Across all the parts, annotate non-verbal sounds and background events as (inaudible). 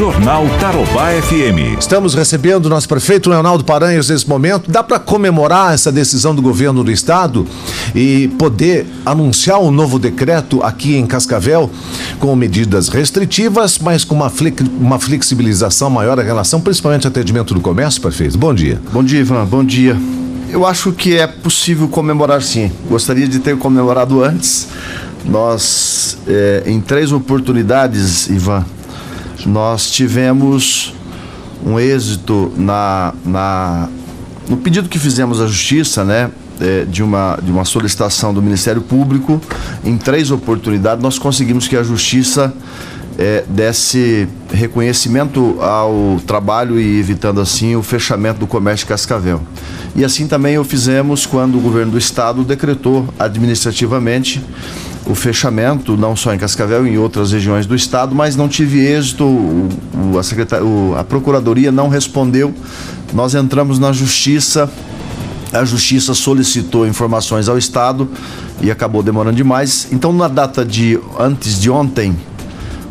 Jornal Tarobá FM. Estamos recebendo o nosso prefeito Leonardo Paranhos nesse momento. Dá para comemorar essa decisão do governo do estado e poder anunciar um novo decreto aqui em Cascavel com medidas restritivas, mas com uma, uma flexibilização maior em relação, principalmente ao atendimento do comércio, prefeito? Bom dia. Bom dia, Ivan. Bom dia. Eu acho que é possível comemorar sim. Gostaria de ter comemorado antes. Nós, é, em três oportunidades, Ivan, nós tivemos um êxito na, na, no pedido que fizemos à Justiça, né? É, de, uma, de uma solicitação do Ministério Público, em três oportunidades, nós conseguimos que a Justiça é, desse reconhecimento ao trabalho e evitando assim o fechamento do comércio de Cascavel. E assim também o fizemos quando o governo do estado decretou administrativamente o fechamento, não só em Cascavel, em outras regiões do estado, mas não tive êxito, o, o, a, secretar, o, a Procuradoria não respondeu. Nós entramos na Justiça, a Justiça solicitou informações ao Estado e acabou demorando demais. Então, na data de antes de ontem,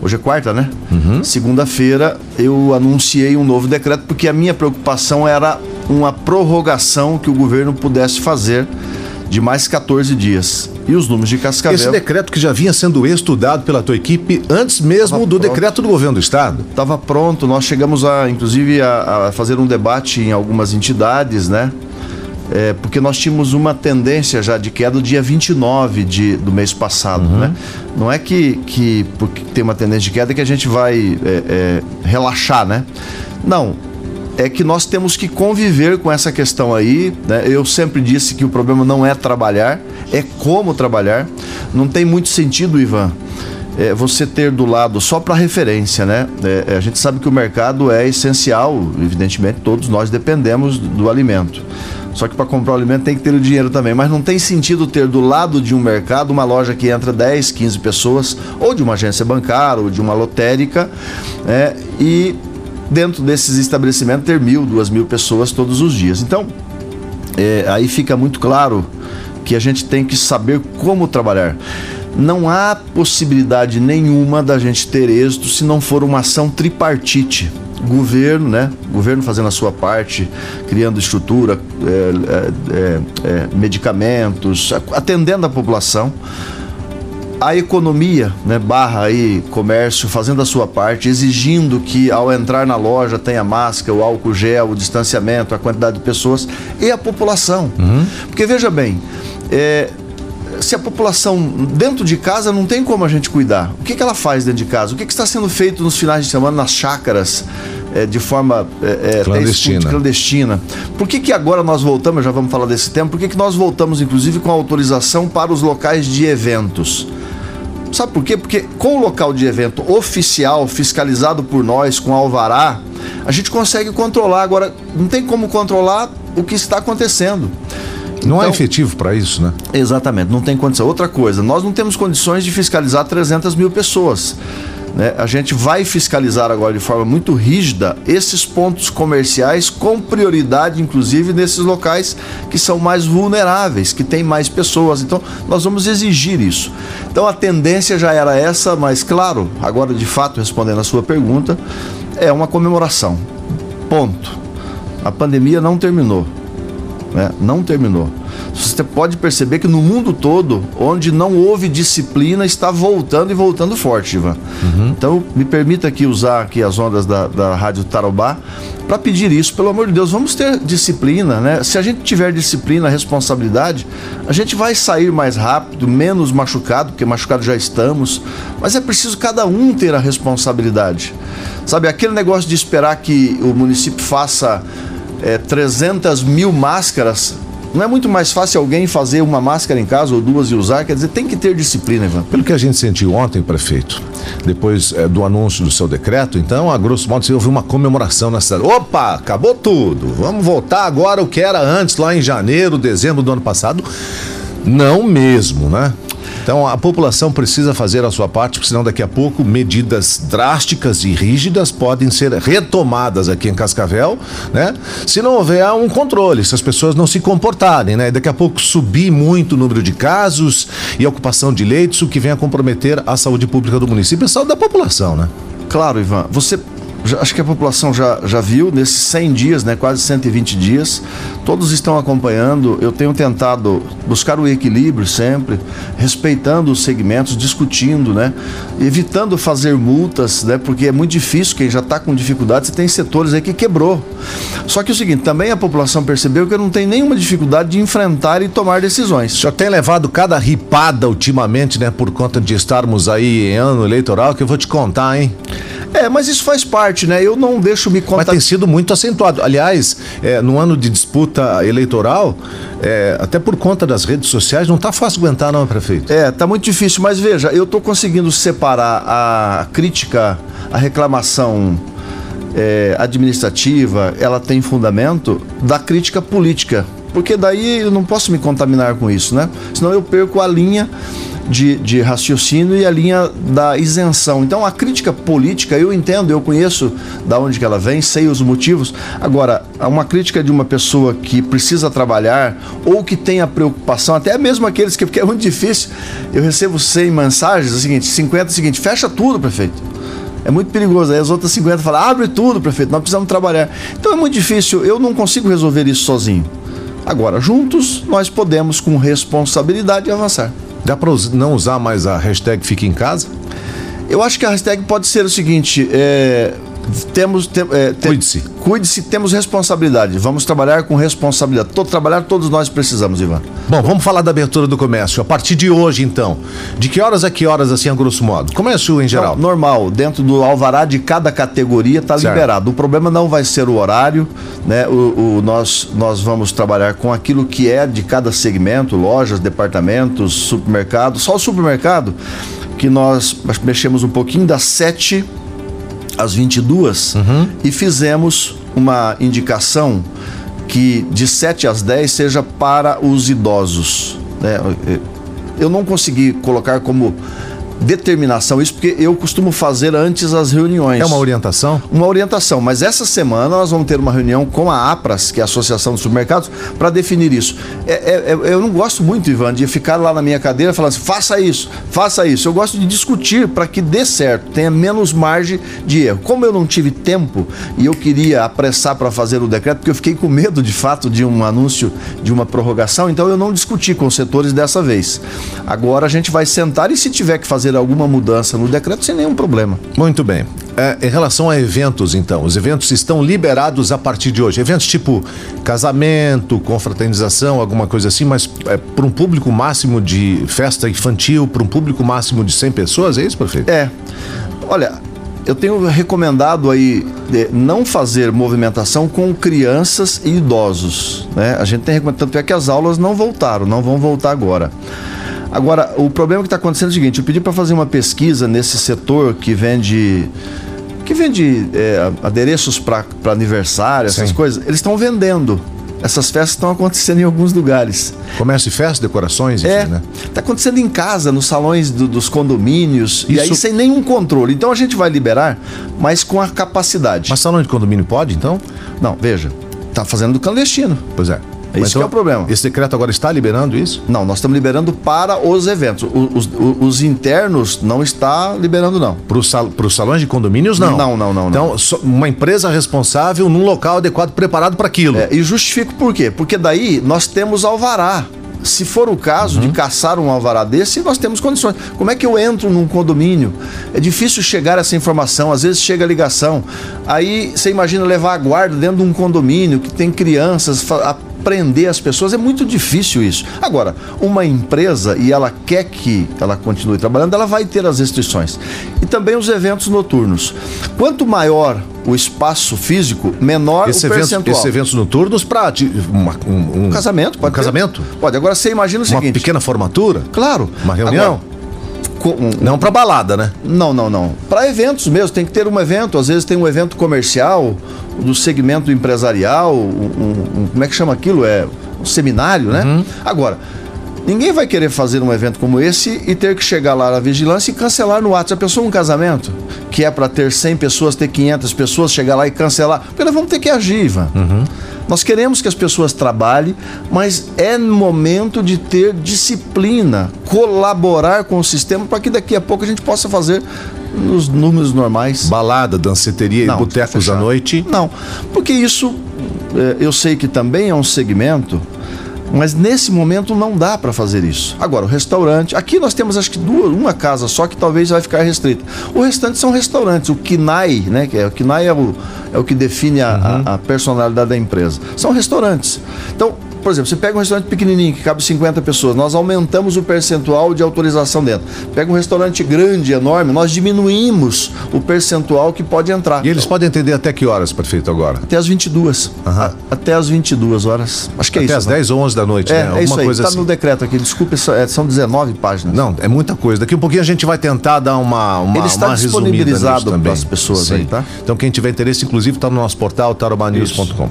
hoje é quarta, né? Uhum. Segunda-feira, eu anunciei um novo decreto, porque a minha preocupação era uma prorrogação que o governo pudesse fazer de mais 14 dias. E os números de Cascavel. Esse decreto que já vinha sendo estudado pela tua equipe antes mesmo do pronto. decreto do governo do estado? Estava pronto. Nós chegamos a, inclusive, a, a, fazer um debate em algumas entidades, né? É, porque nós tínhamos uma tendência já de queda do dia 29 de, do mês passado, uhum. né? Não é que, que porque tem uma tendência de queda que a gente vai é, é, relaxar, né? Não, é que nós temos que conviver com essa questão aí. Né? Eu sempre disse que o problema não é trabalhar, é como trabalhar. Não tem muito sentido, Ivan, é, você ter do lado só para referência, né? É, é, a gente sabe que o mercado é essencial, evidentemente, todos nós dependemos do, do alimento. Só que para comprar o alimento tem que ter o dinheiro também. Mas não tem sentido ter do lado de um mercado uma loja que entra 10, 15 pessoas, ou de uma agência bancária, ou de uma lotérica, é, e dentro desses estabelecimentos ter mil, duas mil pessoas todos os dias. Então, é, aí fica muito claro que a gente tem que saber como trabalhar. Não há possibilidade nenhuma da gente ter êxito se não for uma ação tripartite. Governo, né? Governo fazendo a sua parte, criando estrutura, é, é, é, é medicamentos, atendendo a população a economia, né, barra aí comércio, fazendo a sua parte, exigindo que ao entrar na loja tenha máscara, o álcool gel, o distanciamento, a quantidade de pessoas e a população. Uhum. Porque veja bem, é, se a população dentro de casa não tem como a gente cuidar, o que, que ela faz dentro de casa? O que, que está sendo feito nos finais de semana nas chácaras? É, de forma é, é clandestina. clandestina. Por que, que agora nós voltamos, já vamos falar desse tempo, por que, que nós voltamos, inclusive, com autorização para os locais de eventos? Sabe por quê? Porque com o local de evento oficial, fiscalizado por nós, com alvará, a gente consegue controlar. Agora, não tem como controlar o que está acontecendo. Não é então, é efetivo para isso, né? Exatamente, não tem condição. Outra coisa, nós não temos condições de fiscalizar 300 mil pessoas. Né? A gente vai fiscalizar agora de forma muito rígida esses pontos comerciais, com prioridade, inclusive, nesses locais que são mais vulneráveis, que tem mais pessoas. Então, nós vamos exigir isso. Então, a tendência já era essa, mas, claro, agora de fato, respondendo a sua pergunta, é uma comemoração. Ponto. A pandemia não terminou. Né? Não terminou. Você pode perceber que no mundo todo, onde não houve disciplina, está voltando e voltando forte, Ivan. Uhum. Então, me permita aqui usar aqui as ondas da, da Rádio Tarobá para pedir isso, pelo amor de Deus, vamos ter disciplina, né? Se a gente tiver disciplina, responsabilidade, a gente vai sair mais rápido, menos machucado, porque machucado já estamos, mas é preciso cada um ter a responsabilidade. Sabe, aquele negócio de esperar que o município faça é, 300 mil máscaras não é muito mais fácil alguém fazer uma máscara em casa ou duas e usar? Quer dizer, tem que ter disciplina, Ivan. Pelo que a gente sentiu ontem, prefeito, depois é, do anúncio do seu decreto, então, a grosso modo, você ouviu uma comemoração na cidade. Opa, acabou tudo. Vamos voltar agora o que era antes, lá em janeiro, dezembro do ano passado. Não mesmo, né? Então a população precisa fazer a sua parte, porque senão daqui a pouco medidas drásticas e rígidas podem ser retomadas aqui em Cascavel, né? Se não houver um controle, se as pessoas não se comportarem, né? E daqui a pouco subir muito o número de casos e ocupação de leitos, o que vem a comprometer a saúde pública do município e a saúde da população, né? Claro, Ivan. Você já, acho que a população já, já viu nesses 100 dias, né, quase 120 dias. Todos estão acompanhando. Eu tenho tentado buscar o equilíbrio sempre, respeitando os segmentos, discutindo, né, evitando fazer multas, né, porque é muito difícil. Quem já está com dificuldade, você tem setores aí que quebrou. Só que é o seguinte, também a população percebeu que não tenho nenhuma dificuldade de enfrentar e tomar decisões. Senhor tem levado cada ripada ultimamente, né, por conta de estarmos aí em ano eleitoral, que eu vou te contar, hein? É, mas isso faz parte, né? Eu não deixo me contar. Mas tem sido muito acentuado. Aliás, é, no ano de disputa eleitoral, é, até por conta das redes sociais, não está fácil aguentar, não, prefeito? É, tá muito difícil, mas veja, eu estou conseguindo separar a crítica, a reclamação é, administrativa, ela tem fundamento, da crítica política. Porque daí eu não posso me contaminar com isso, né? Senão eu perco a linha de, de raciocínio e a linha da isenção. Então a crítica política, eu entendo, eu conheço da onde que ela vem, sei os motivos. Agora, uma crítica de uma pessoa que precisa trabalhar ou que tenha preocupação, até mesmo aqueles que porque é muito difícil. Eu recebo 100 mensagens, é o seguinte, 50 é o seguinte, fecha tudo, prefeito. É muito perigoso. Aí as outras 50 falam, abre tudo, prefeito, nós precisamos trabalhar. Então é muito difícil, eu não consigo resolver isso sozinho. Agora, juntos, nós podemos, com responsabilidade, avançar. Dá para não usar mais a hashtag Fique em Casa? Eu acho que a hashtag pode ser o seguinte: é, temos. Te, é, te, cuide-se. Cuide-se, temos responsabilidade. Vamos trabalhar com responsabilidade. Todo trabalhar, todos nós precisamos, Ivan. Bom, vamos falar da abertura do comércio. A partir de hoje, então. De que horas a que horas, assim, a grosso modo? Comércio em geral? Não, normal. Dentro do alvará de cada categoria está liberado. O problema não vai ser o horário, né? O, o, nós, nós vamos trabalhar com aquilo que é de cada segmento, lojas, departamentos, supermercado. Só o supermercado que nós mexemos um pouquinho das sete às 22 uhum. e fizemos uma indicação que de 7 às 10 seja para os idosos. Né? Eu não consegui colocar como determinação isso, porque eu costumo fazer antes as reuniões. É uma orientação? Uma orientação, mas essa semana nós vamos ter uma reunião com a APRAS, que é a Associação dos Supermercados, para definir isso. É, é, é, eu não gosto muito, Ivan, de ficar lá na minha cadeira falando assim, faça isso, faça isso. Eu gosto de discutir para que dê certo, tenha menos margem de erro. Como eu não tive tempo e eu queria apressar para fazer o decreto, porque eu fiquei com medo de fato de um anúncio de uma prorrogação, então eu não discuti com os setores dessa vez. Agora a gente vai sentar e se tiver que fazer fazer alguma mudança no decreto sem nenhum problema. Muito bem. É, em relação a eventos, então, os eventos estão liberados a partir de hoje. Eventos tipo casamento, confraternização, alguma coisa assim, mas é, para um público máximo de festa infantil, para um público máximo de 100 pessoas, é isso, prefeito? É. Olha, eu tenho recomendado aí não fazer movimentação com crianças e idosos. Né? A gente tem recomendado, tanto é que as aulas não voltaram, não vão voltar agora. Agora, o problema que está acontecendo é o seguinte: eu pedi para fazer uma pesquisa nesse setor que vende que vende é, adereços para aniversário, essas Sim. coisas. Eles estão vendendo. Essas festas estão acontecendo em alguns lugares. Comércio e festa, decorações, enfim, é, né? Está acontecendo em casa, nos salões do, dos condomínios, Isso... e aí sem nenhum controle. Então a gente vai liberar, mas com a capacidade. Mas salão de condomínio pode, então? Não, veja, está fazendo do clandestino. Pois é. Isso então, que é o problema. Esse decreto agora está liberando isso? Não, nós estamos liberando para os eventos. Os, os, os internos não está liberando, não. Para os sal, salões de condomínios, não? Não, não, não. Então, não. uma empresa responsável num local adequado, preparado para aquilo. É, e justifico por quê? Porque daí nós temos alvará se for o caso uhum. de caçar um alvará desse, nós temos condições. Como é que eu entro num condomínio? É difícil chegar essa informação, às vezes chega a ligação. Aí você imagina levar a guarda dentro de um condomínio que tem crianças, prender as pessoas, é muito difícil isso. Agora, uma empresa e ela quer que ela continue trabalhando, ela vai ter as restrições. E também os eventos noturnos. Quanto maior o espaço físico, menor esse o evento, percentual. Esses eventos noturnos para um, um, casamento, pode um casamento? Pode. Agora você imagina o uma seguinte. Uma pequena formatura? Claro. Uma reunião? Agora, não para balada, né? Não, não, não. Para eventos mesmo, tem que ter um evento. Às vezes tem um evento comercial, do segmento empresarial, um, um, como é que chama aquilo? É um seminário, né? Uhum. Agora, ninguém vai querer fazer um evento como esse e ter que chegar lá na vigilância e cancelar no ato. Já pensou um casamento que é para ter 100 pessoas, ter 500 pessoas, chegar lá e cancelar? Porque nós vamos ter que agir, Ivan. Uhum. Nós queremos que as pessoas trabalhem, mas é momento de ter disciplina, colaborar com o sistema para que daqui a pouco a gente possa fazer nos números normais. Balada, danceteria e botecos à noite? Não, porque isso é, eu sei que também é um segmento mas nesse momento não dá para fazer isso. Agora, o restaurante, aqui nós temos acho que duas, uma casa só que talvez vai ficar restrita. O restante são restaurantes. O KINAI, né, que é o KINAI é o, é o que define a, uhum. a, a personalidade da empresa. São restaurantes. Então, por exemplo, você pega um restaurante pequenininho que cabe 50 pessoas, nós aumentamos o percentual de autorização dentro. Pega um restaurante grande, enorme, nós diminuímos o percentual que pode entrar. E eles podem atender até que horas, prefeito, agora? Até as 22. Uhum. A, até as 22 horas. Acho que é até isso. Até as 10 ou 11 da noite, é, né? É isso aí, está assim. no decreto aqui. Desculpe, é, são 19 páginas. Não, é muita coisa. Daqui um pouquinho a gente vai tentar dar uma, uma Ele está uma disponibilizado para as pessoas Sim. aí, tá? Então quem tiver interesse, inclusive, está no nosso portal, tarobanews.com.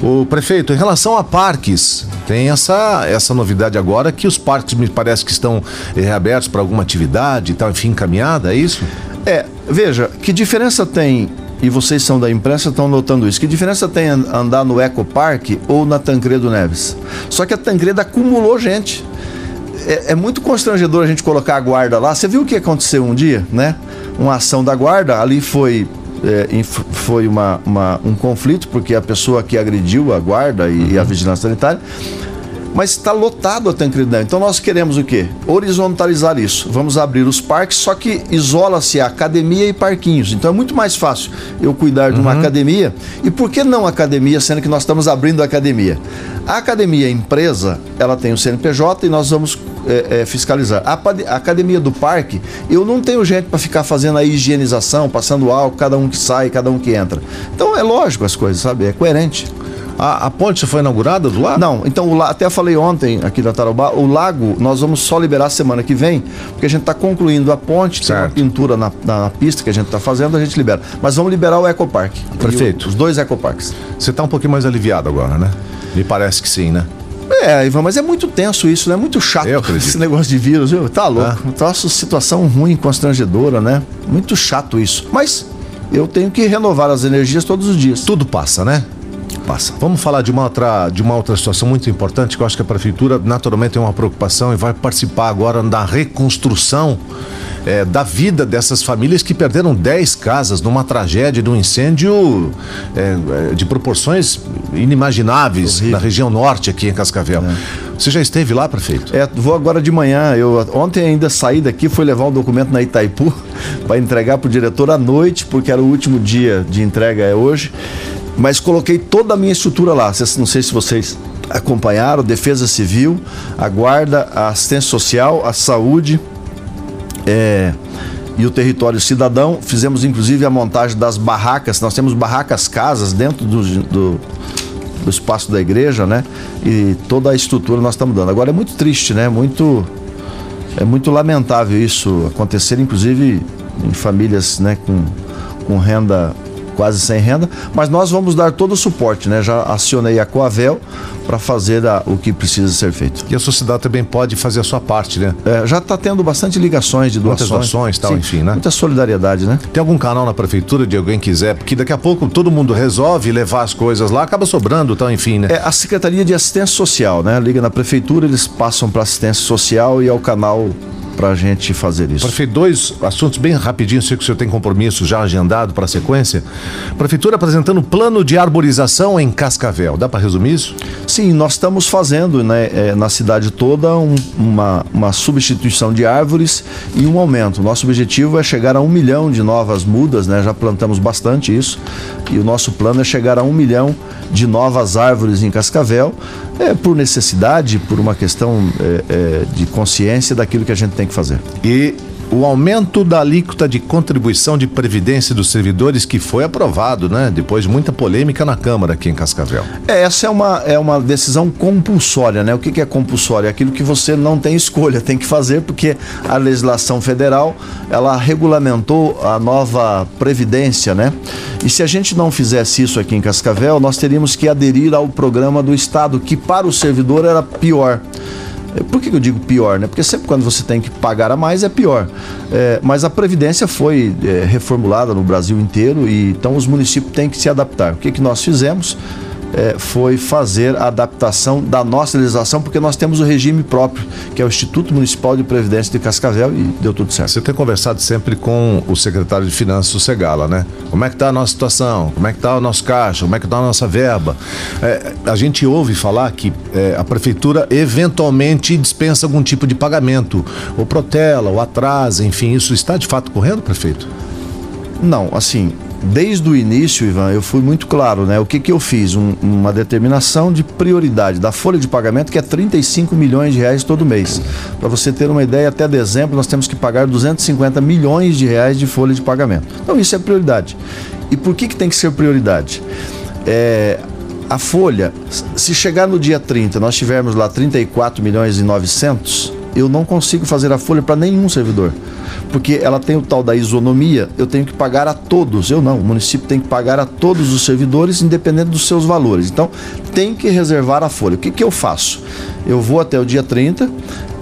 O prefeito, em relação a parques, tem essa essa, novidade agora que os parques me parece que estão eh, reabertos para alguma atividade e tal, enfim, encaminhada, é isso? É, veja, que diferença tem e vocês são da imprensa estão notando isso. Que diferença tem andar no Eco Park ou na Tancredo Neves? Só que a Tancredo acumulou gente. É, é, muito constrangedor a gente colocar a guarda lá. Você viu o que aconteceu um dia, né? Uma ação da guarda, ali foi é, foi uma, uma, um conflito, porque a pessoa que agrediu a guarda e, uhum. e a vigilância sanitária mas está lotado a Tancredão. Então nós queremos o quê? Horizontalizar isso. Vamos abrir os parques, só que isola-se a academia e parquinhos. Então é muito mais fácil eu cuidar de uma uhum. academia. E por que não academia, sendo que nós estamos abrindo a academia? A academia, a empresa, ela tem o CNPJ e nós vamos é, é, fiscalizar. A, a, academia do parque, eu não tenho gente para ficar fazendo a higienização, passando álcool, cada um que sai, cada um que entra. Então é lógico as coisas, sabe? É coerente. A, a ponte foi inaugurada do lado? Não, então o, até falei ontem aqui da Tarobá, o lago nós vamos só liberar semana que vem, porque a gente está concluindo a ponte, certo. tem uma pintura na, na, pista que a gente está fazendo, a gente libera. Mas vamos liberar o Ecopark. Perfeito. os dois Ecoparks. Você está um pouquinho mais aliviado agora, né? Me parece que sim, né? É, Ivan, mas é muito tenso isso, né? Muito chato esse negócio de vírus, viu? Tá louco. É. Nossa situação ruim, constrangedora, né? Muito chato isso. Mas eu tenho que renovar as energias todos os dias. Tudo passa, né? Passa. Vamos falar de uma outra, de uma outra situação muito importante que eu acho que a prefeitura naturalmente tem uma preocupação e vai participar agora da reconstrução é, da vida dessas famílias que perderam 10 casas numa tragédia de um incêndio é, de proporções inimagináveis Horrível. na região norte aqui em Cascavel. É. Você já esteve lá, prefeito? É, vou agora de manhã. Eu ontem ainda saí daqui, fui levar um documento na Itaipu (laughs) para entregar para o diretor à noite, porque era o último dia de entrega é hoje mas coloquei toda a minha estrutura lá. Não sei se vocês acompanharam, Defesa Civil, a Guarda, a Assistência Social, a Saúde é, e o Território Cidadão. Fizemos inclusive a montagem das barracas. Nós temos barracas casas dentro do, do, do espaço da igreja, né? E toda a estrutura nós estamos dando. Agora é muito triste, né? Muito é muito lamentável isso acontecer, inclusive em famílias, né, com, com renda quase sem renda, mas nós vamos dar todo o suporte, né? Já acionei a Coavel para fazer a, o que precisa ser feito. E a sociedade também pode fazer a sua parte, né? É, já está tendo bastante ligações de doações. Muitas doações, tal, Sim, enfim, né? Muita solidariedade, né? Tem algum canal na prefeitura de alguém quiser? Porque daqui a pouco todo mundo resolve levar as coisas lá, acaba sobrando, tal, enfim, né? É a Secretaria de Assistência Social, né? Liga na prefeitura, eles passam para assistência social e ao canal para a gente fazer isso. Prefeito, dois assuntos bem rapidinho, sei que o senhor tem compromisso já agendado para a sequência. Prefeitura apresentando plano de arborização em Cascavel. Dá para resumir isso? Sim, nós estamos fazendo né, é, na cidade toda um, uma, uma substituição de árvores e um aumento. Nosso objetivo é chegar a um milhão de novas mudas, né? Já plantamos bastante isso. E o nosso plano é chegar a um milhão de novas árvores em Cascavel, é, por necessidade, por uma questão é, é, de consciência daquilo que a gente tem que fazer. E o aumento da alíquota de contribuição de previdência dos servidores que foi aprovado, né? Depois de muita polêmica na Câmara aqui em Cascavel. É, essa é uma, é uma decisão compulsória, né? O que, que é compulsória? É aquilo que você não tem escolha, tem que fazer porque a legislação federal ela regulamentou a nova previdência, né? E se a gente não fizesse isso aqui em Cascavel, nós teríamos que aderir ao programa do Estado, que para o servidor era pior. Por que eu digo pior? Né? Porque sempre quando você tem que pagar a mais é pior. É, mas a Previdência foi é, reformulada no Brasil inteiro e então os municípios têm que se adaptar. O que, que nós fizemos? É, foi fazer a adaptação da nossa legislação, porque nós temos o regime próprio, que é o Instituto Municipal de Previdência de Cascavel, e deu tudo certo. Você tem conversado sempre com o secretário de Finanças, o Segala, né? Como é que está a nossa situação? Como é que está o nosso caixa? Como é que está a nossa verba? É, a gente ouve falar que é, a prefeitura eventualmente dispensa algum tipo de pagamento, ou protela, ou atrasa, enfim, isso está de fato correndo, prefeito? Não, assim, desde o início, Ivan, eu fui muito claro, né? O que, que eu fiz? Um, uma determinação de prioridade da folha de pagamento, que é 35 milhões de reais todo mês. Para você ter uma ideia, até dezembro nós temos que pagar 250 milhões de reais de folha de pagamento. Então isso é prioridade. E por que, que tem que ser prioridade? É, a folha, se chegar no dia 30, nós tivermos lá 34 milhões e 900, eu não consigo fazer a folha para nenhum servidor porque ela tem o tal da isonomia, eu tenho que pagar a todos. Eu não, o município tem que pagar a todos os servidores, independente dos seus valores. Então, tem que reservar a folha. O que, que eu faço? Eu vou até o dia 30,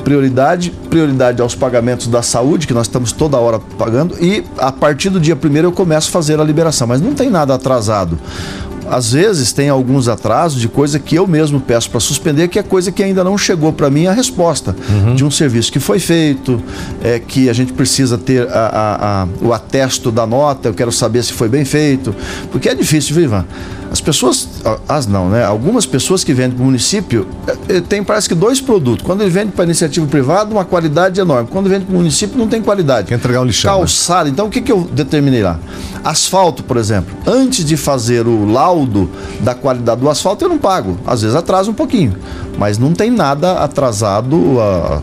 prioridade, prioridade aos pagamentos da saúde, que nós estamos toda hora pagando, e a partir do dia 1 eu começo a fazer a liberação, mas não tem nada atrasado às vezes tem alguns atrasos de coisa que eu mesmo peço para suspender, que é coisa que ainda não chegou para mim a resposta uhum. de um serviço que foi feito, é, que a gente precisa ter a, a, a, o atesto da nota, eu quero saber se foi bem feito, porque é difícil, viu, Ivan? As pessoas, as não, né? Algumas pessoas que vendem para o município é, é, tem parece que dois produtos. Quando ele vende para iniciativa privada, uma qualidade enorme. Quando vende para o município, não tem qualidade. Quer entregar um lixão. Calçada. Né? Então, o que, que eu determinei lá? Asfalto, por exemplo. Antes de fazer o laudo da qualidade do asfalto, eu não pago. Às vezes atrasa um pouquinho. Mas não tem nada atrasado. Uh,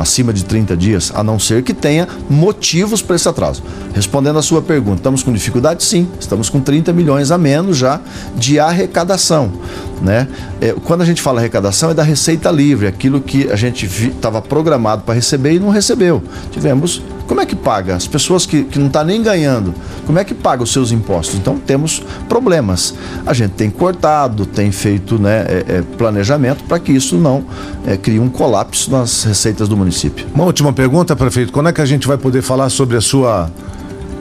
acima de 30 dias, a não ser que tenha motivos para esse atraso. Respondendo a sua pergunta, estamos com dificuldade? Sim, estamos com 30 milhões a menos já de arrecadação. Né? É, quando a gente fala arrecadação, é da receita livre, aquilo que a gente estava programado para receber e não recebeu. Tivemos como é que paga? As pessoas que, que não estão tá nem ganhando, como é que paga os seus impostos? Então temos problemas. A gente tem cortado, tem feito né, é, é, planejamento para que isso não é, crie um colapso nas receitas do município. Uma última pergunta, prefeito. Quando é que a gente vai poder falar sobre a sua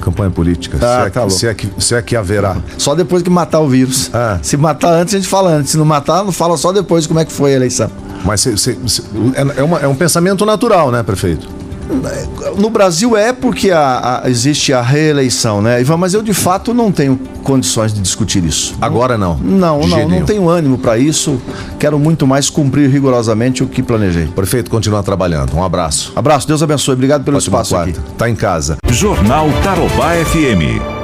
campanha política? Ah, se, é, tá se, é que, se é que haverá. Só depois que matar o vírus. Ah. Se matar antes, a gente fala antes. Se não matar, não fala só depois como é que foi a eleição. Mas se, se, é, é, uma, é um pensamento natural, né, prefeito? No Brasil é porque a, a, existe a reeleição, né, Ivan? Mas eu de fato não tenho condições de discutir isso. Agora não? Não, não, não tenho ânimo para isso. Quero muito mais cumprir rigorosamente o que planejei. Prefeito, continuar trabalhando. Um abraço. Abraço, Deus abençoe. Obrigado pelo Ótimo espaço quarto. aqui. Tá em casa. Jornal Tarobá FM.